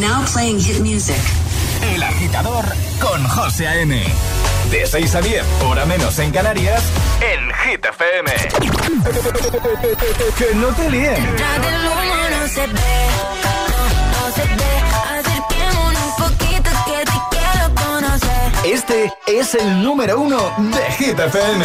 Now playing hit music. El agitador con José A.M. De 6 a 10, hora menos en Canarias, en Hit FM. que no te líen. Detrás del humo no se ve, no, no se ve. Acerquémonos un poquito que te quiero conocer. Este es el número uno de Hit FM.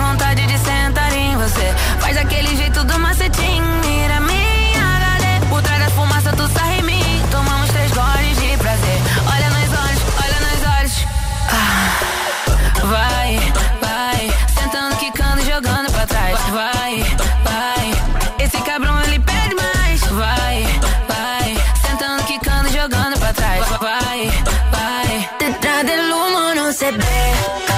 humo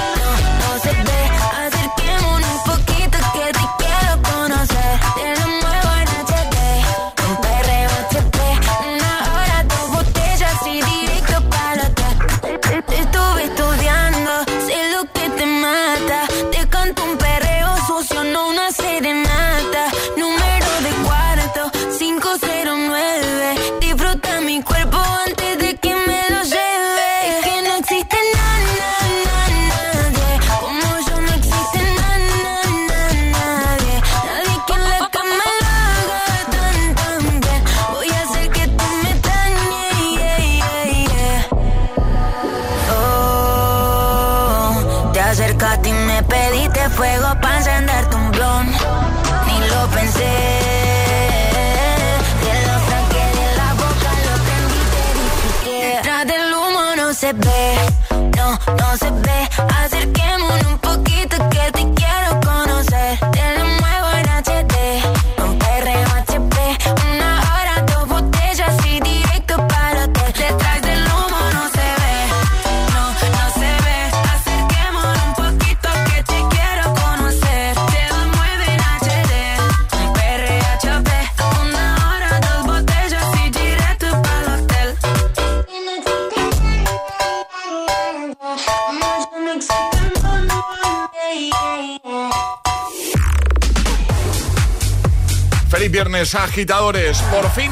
Agitadores. Por fin,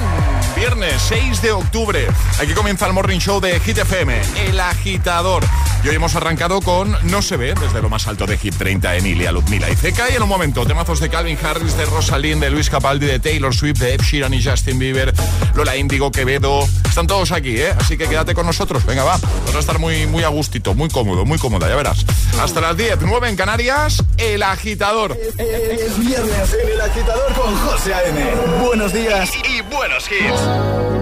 viernes 6 de octubre. Aquí comienza el Morning Show de Hit FM, El Agitador. Y hoy hemos arrancado con No se ve, desde lo más alto de Hit 30, Emilia, Ludmila y Zeca. Y en un momento, temazos de Calvin Harris, de Rosalind, de Luis Capaldi, de Taylor Swift, de Ed Sheeran y Justin Bieber, Lola Índigo, Quevedo. Están todos aquí, ¿eh? Así que quédate con nosotros. Venga, va. Vas a estar muy, muy a gustito, muy cómodo, muy cómoda, ya verás. Hasta las 10, 9 en Canarias, El Agitador. Es viernes en el agitador con José A.M. Buenos días Y buenos hits.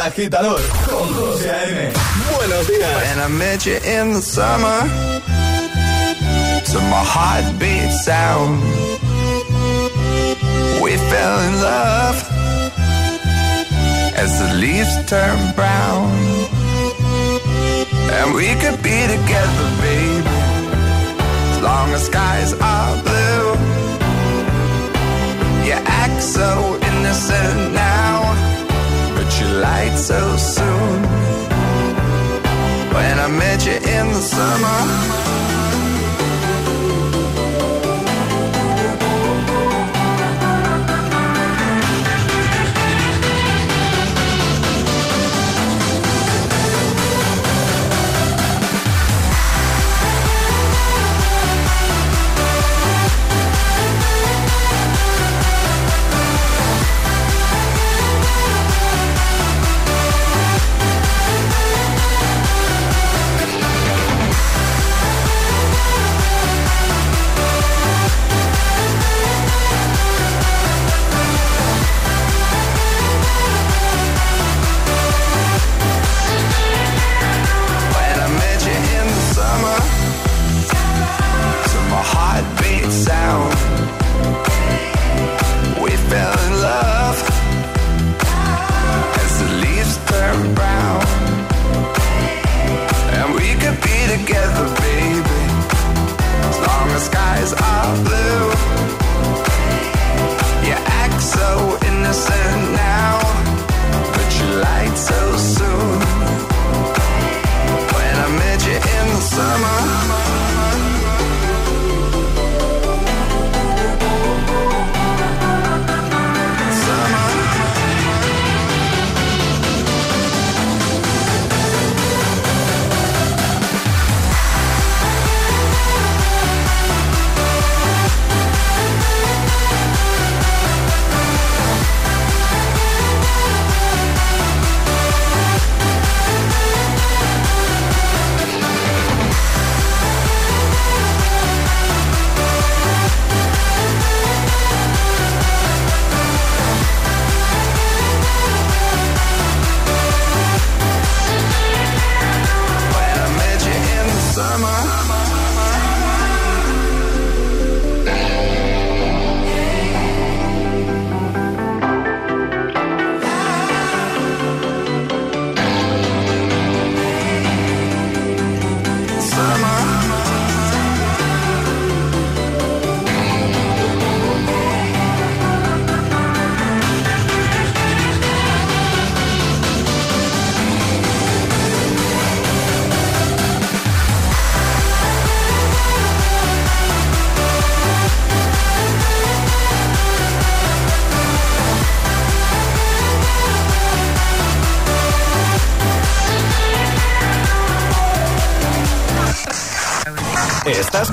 Agitador con José A.M. Buenos días. When I met you in the summer, to my heartbeat sound, we fell in love as the leaves turn brown. And we could be together, baby, as long as skies are blue. You act so innocent now you lied so soon. When I met you in the summer.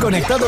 Conectado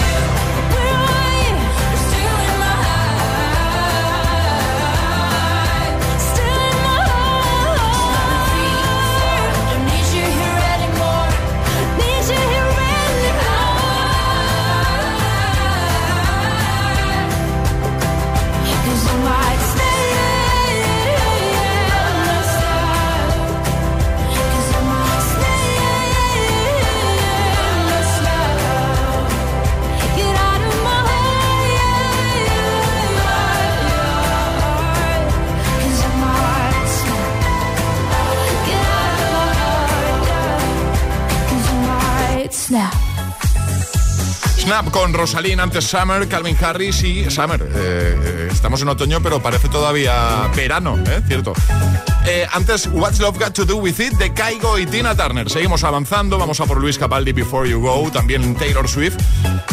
Con Rosalind, antes Summer, Calvin Harris y Summer. Eh, eh, estamos en otoño, pero parece todavía verano, ¿eh? Cierto. Eh, antes, What's Love Got to Do With It de Kaigo y Tina Turner. Seguimos avanzando, vamos a por Luis Capaldi Before You Go, también Taylor Swift,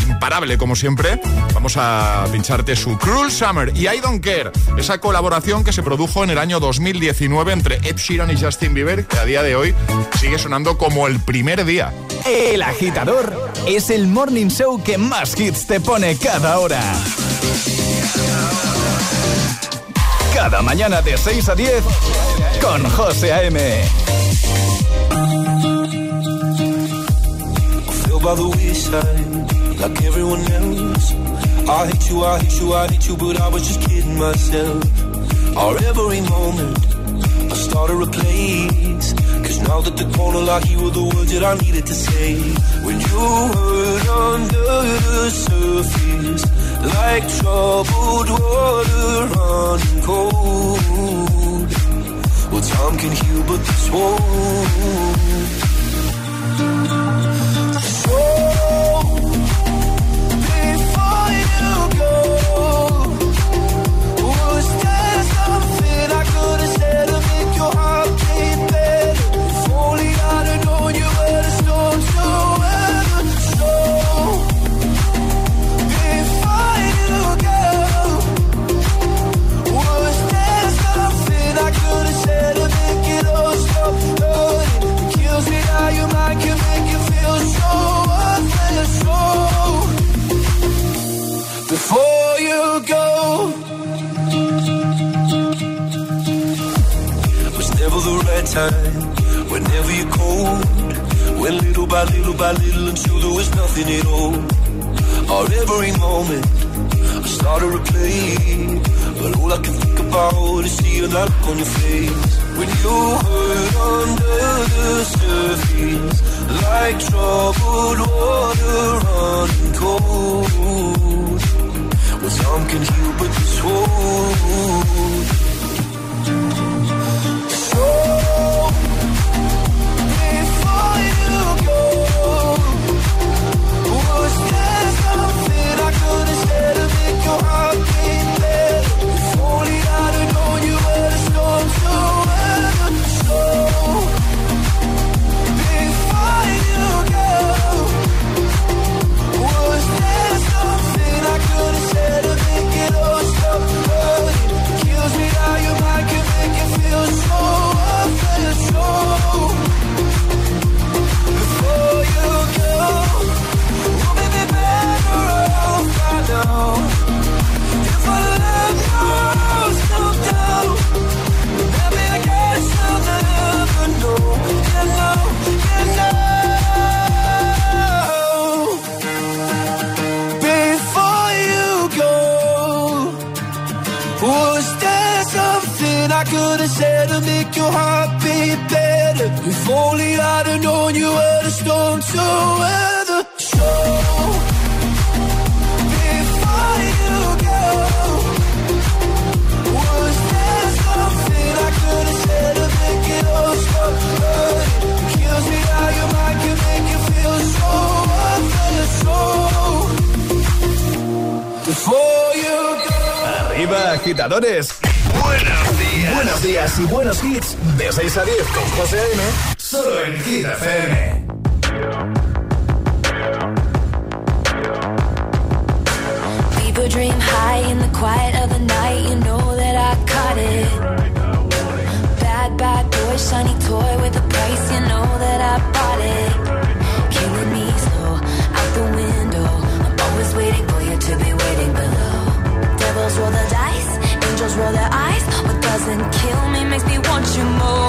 imparable como siempre. Vamos a pincharte su Cruel Summer y I Don't Care, esa colaboración que se produjo en el año 2019 entre Ed Sheeran y Justin Bieber, que a día de hoy sigue sonando como el primer día. El agitador es el morning show que más hits te pone cada hora. Cada mañana de 6 a 10 con José A.M. by the wayside like everyone else. I hate you, I hate you, I hate you, but I was just kidding myself. Our every moment, I started a place. Cause now that the corner lock, you were the words that I needed to say. When you were under the surface, like troubled water running cold. Well, time can heal, but this won't. said to make your heart better. If only known you were go, I could have said to make all make you feel so. So you go. Arriba agitadores. Buenas Buenos días y buenos hits. De 6 a 10 con José A.M. Solo en Hit FM. People dream high in the quiet of the night. You know that I caught it. Bad, bad boy, shiny toy with a price. You know that I bought it. Killing me slow out the window. I'm always waiting for you to be waiting below. Devils roll the dice angels roll their doesn't kill me makes me want you more.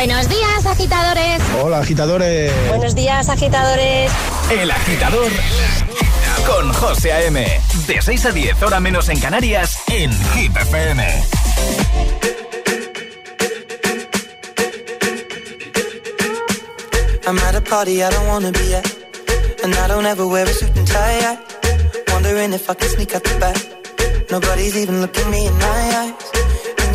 Buenos días, agitadores. Hola, agitadores. Buenos días, agitadores. El agitador con José A.M. De 6 a 10, hora menos en Canarias, en Hit FM. I'm at a party I don't wanna be at. And I don't ever wear a suit and tie. Wondering if I can sneak out the back. Nobody's even looking me in my eyes.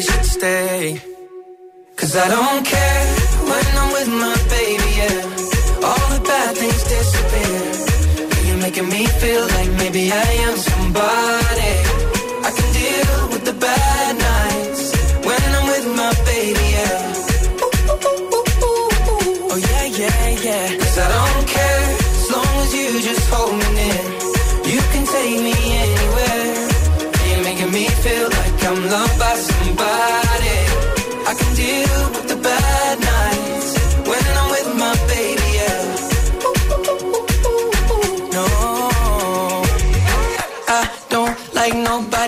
Should stay. Cause I don't care when I'm with my baby, yeah. All the bad things disappear. You're making me feel like maybe I am somebody. I can deal with the bad nights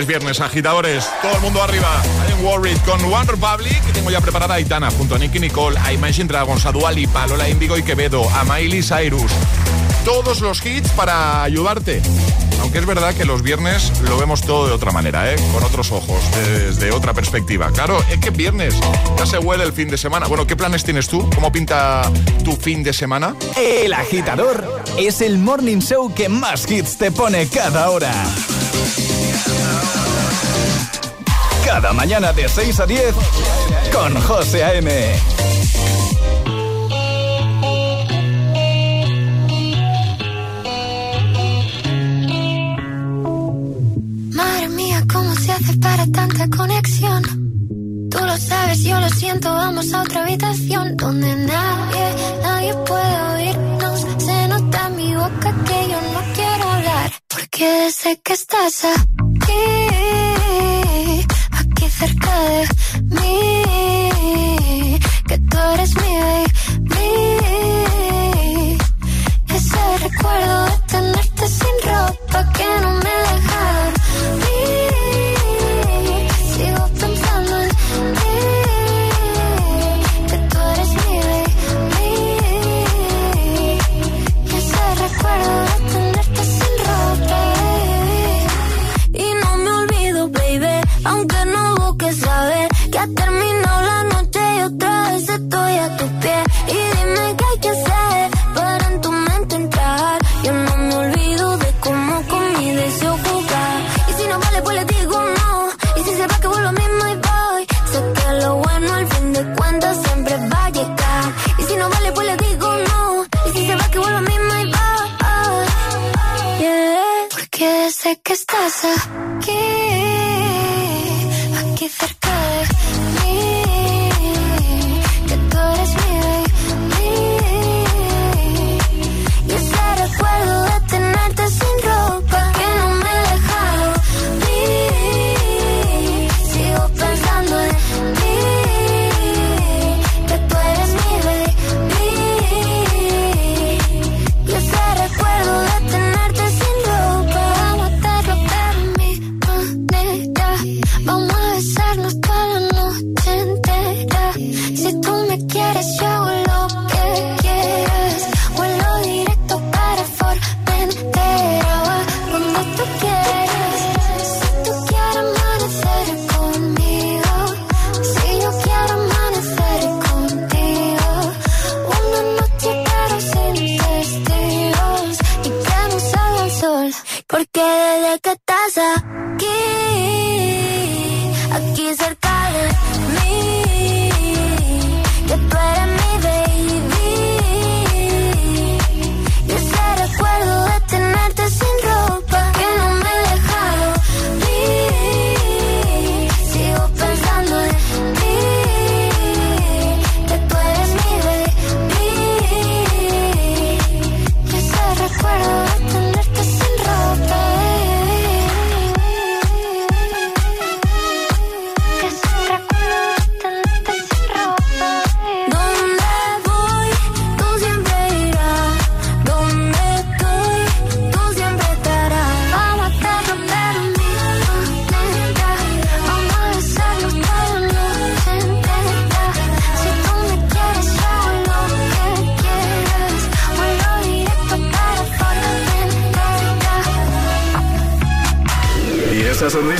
es viernes, agitadores. Todo el mundo arriba. I'm Worried con One Republic. Y tengo ya preparada a Aitana junto a Nicky Nicole, a Imagine Dragons, a Dua Lipa, Lola Indigo y Quevedo, a Miley Cyrus. Todos los hits para ayudarte. Aunque es verdad que los viernes lo vemos todo de otra manera, ¿eh? con otros ojos, desde otra perspectiva. Claro, es que viernes ya se huele el fin de semana. Bueno, ¿qué planes tienes tú? ¿Cómo pinta tu fin de semana? El agitador es el morning show que más hits te pone cada hora. Cada mañana de 6 a 10 con José A.M. Porque desde que estás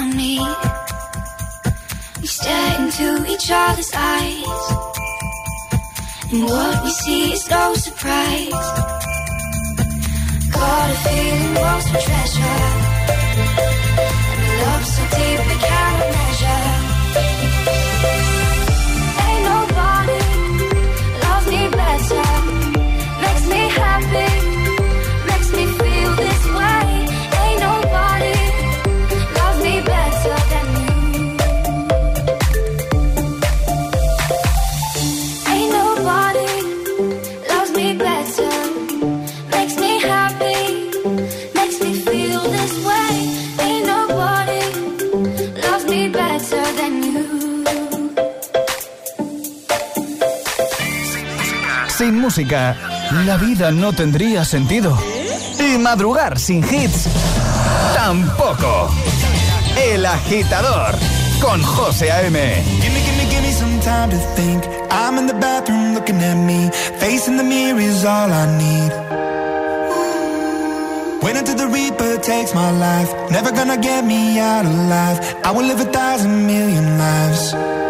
Around me. We stare into each other's eyes. And what we see is no surprise. Got a feeling lost for treasure música, la vida no tendría sentido. Y madrugar sin hits, tampoco. El agitador, con José A.M. Gimme, gimme, gimme some time to think. I'm in the bathroom looking at me. Facing the mirror is all I need. Wait until the Reaper takes my life. Never gonna get me out alive. I will live a thousand million lives.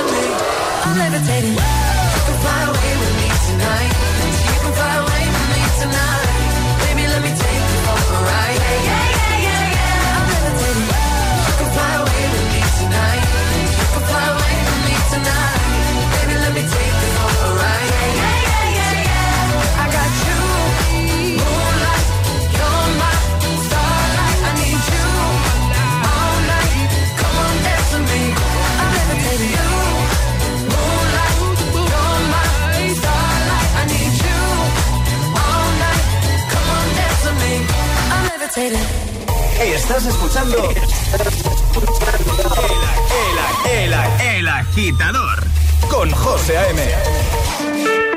Estás escuchando. Estás escuchando. El, el, el, el agitador. Con José A.M.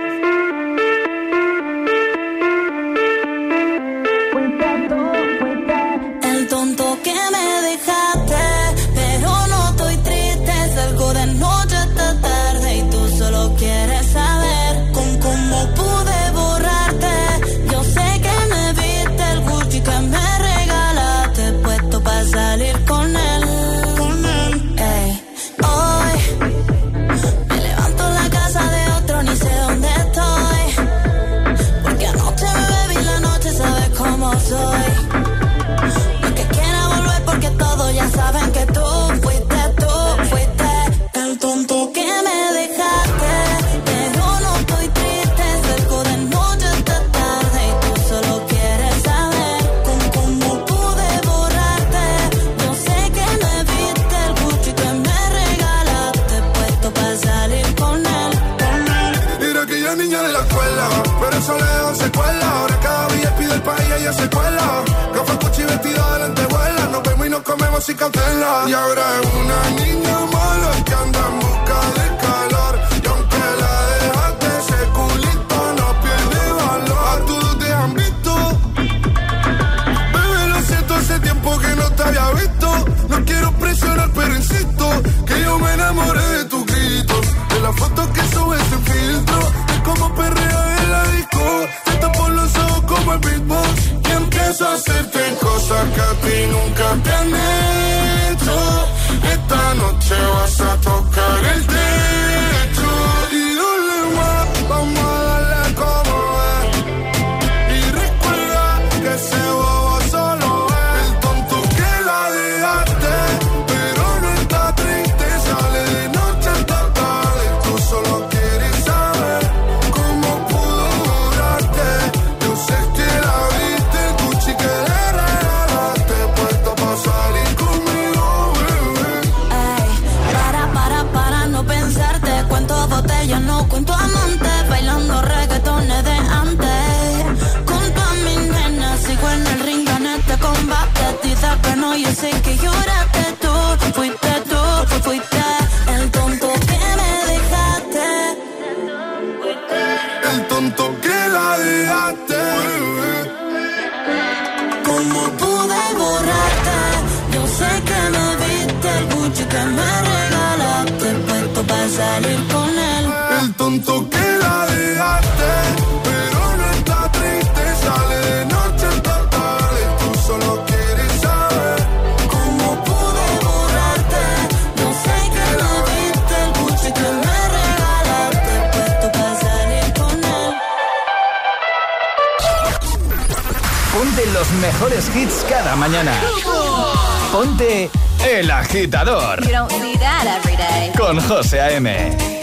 Y ahora es una niña mala que anda en busca de calor. Y aunque la dejaste, ese culito no pierde valor. A todos te han visto. Bebé, lo siento, hace tiempo que no te había visto. No quiero presionar, pero insisto que yo me enamoré de tus gritos. De las fotos que subes sin filtro. De cómo perrea en la disco. Te tapo los ojos como el beatbox. Y empiezo a hacerte cosas que a ti nunca te. Noche para salir con él. El tonto que la dejaste, pero no está triste, sale de noche hasta tarde. Tú solo quieres saber ¿Cómo pude borrarte? Yo sé que me viste el Gucci que me regalaste. Puesto para salir con él. Ponte los mejores hits cada mañana. Ponte El Agitador You don't see that every. Con José A.M.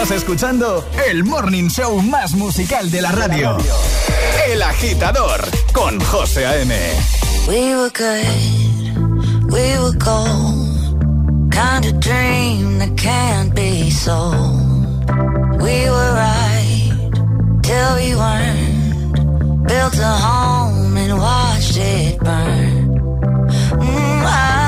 Estás escuchando el morning show más musical de la radio. El agitador con José A.M. We were good, we were gold. Kind of dream that can't be sold. We were right till we weren't. Built a home and watched it burn. Mm, I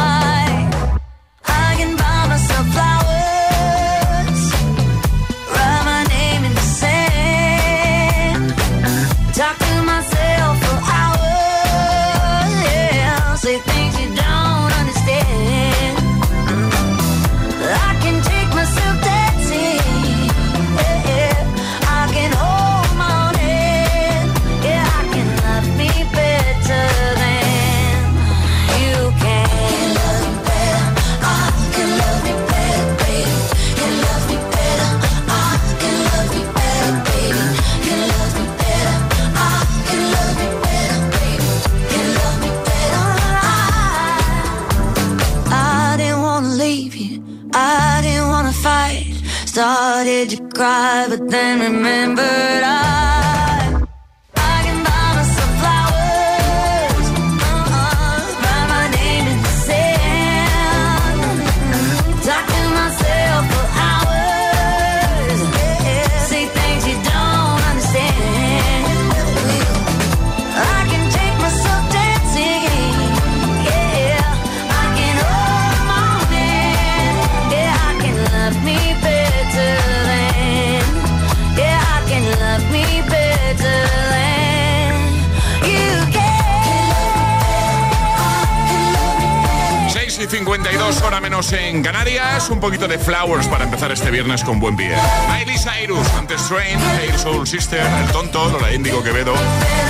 poquito de Flowers para empezar este viernes con buen pie. Miley Cyrus, antes Train, Hail Soul Sister, El Tonto, Lola Índigo Quevedo.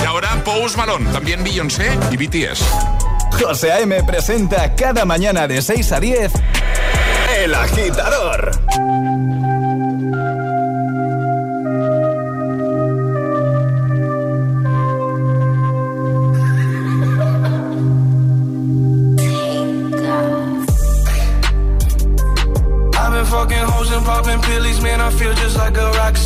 Y ahora Pose Malone, también Beyoncé y BTS. José A.M. presenta cada mañana de 6 a 10 El Agitador.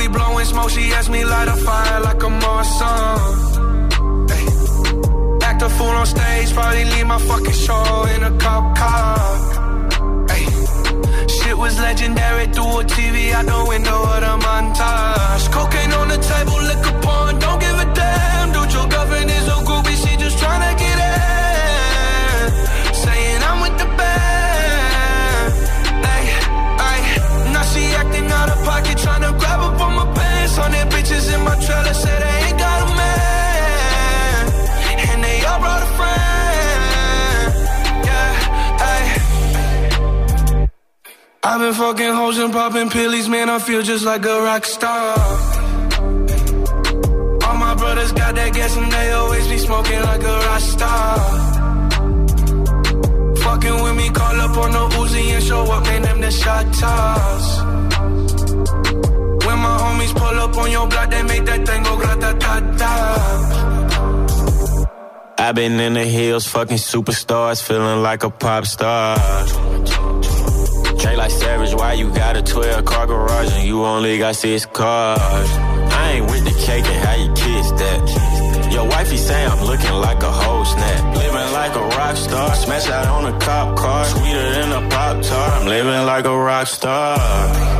We blowing smoke. She asked me light a fire like a Morrison. Ay, Act a fool on stage, probably leave my fucking show in a cop car. Ay, Shit was legendary through a TV out the window of the montage. Cocaine on the table, liquor porn, don't give a damn. Dude, your girlfriend is a groupie, she just tryna get my trailer, say they ain't got a man. And they all brought a friend. Yeah, ay. I've been fucking hoes and popping pillies, man. I feel just like a rock star. All my brothers got that gas and they always be smoking like a rock star. Fucking with me, call up on the Uzi and show up, man, them the shot toss. Homies pull up on your block, they make that thing go grata ta ta. I've been in the hills, fucking superstars, feeling like a pop star. Trade like Savage, why you got a 12 car garage and you only got six cars? I ain't with the cake and how you kiss that. Your wifey say I'm looking like a whole snap. Living like a rock star. Smash out on a cop car. Sweeter than a Pop Tart. I'm living like a rock star.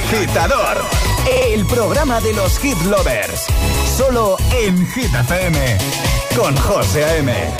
Agitador. El programa de los hit lovers. Solo en Hit. Con José A.M.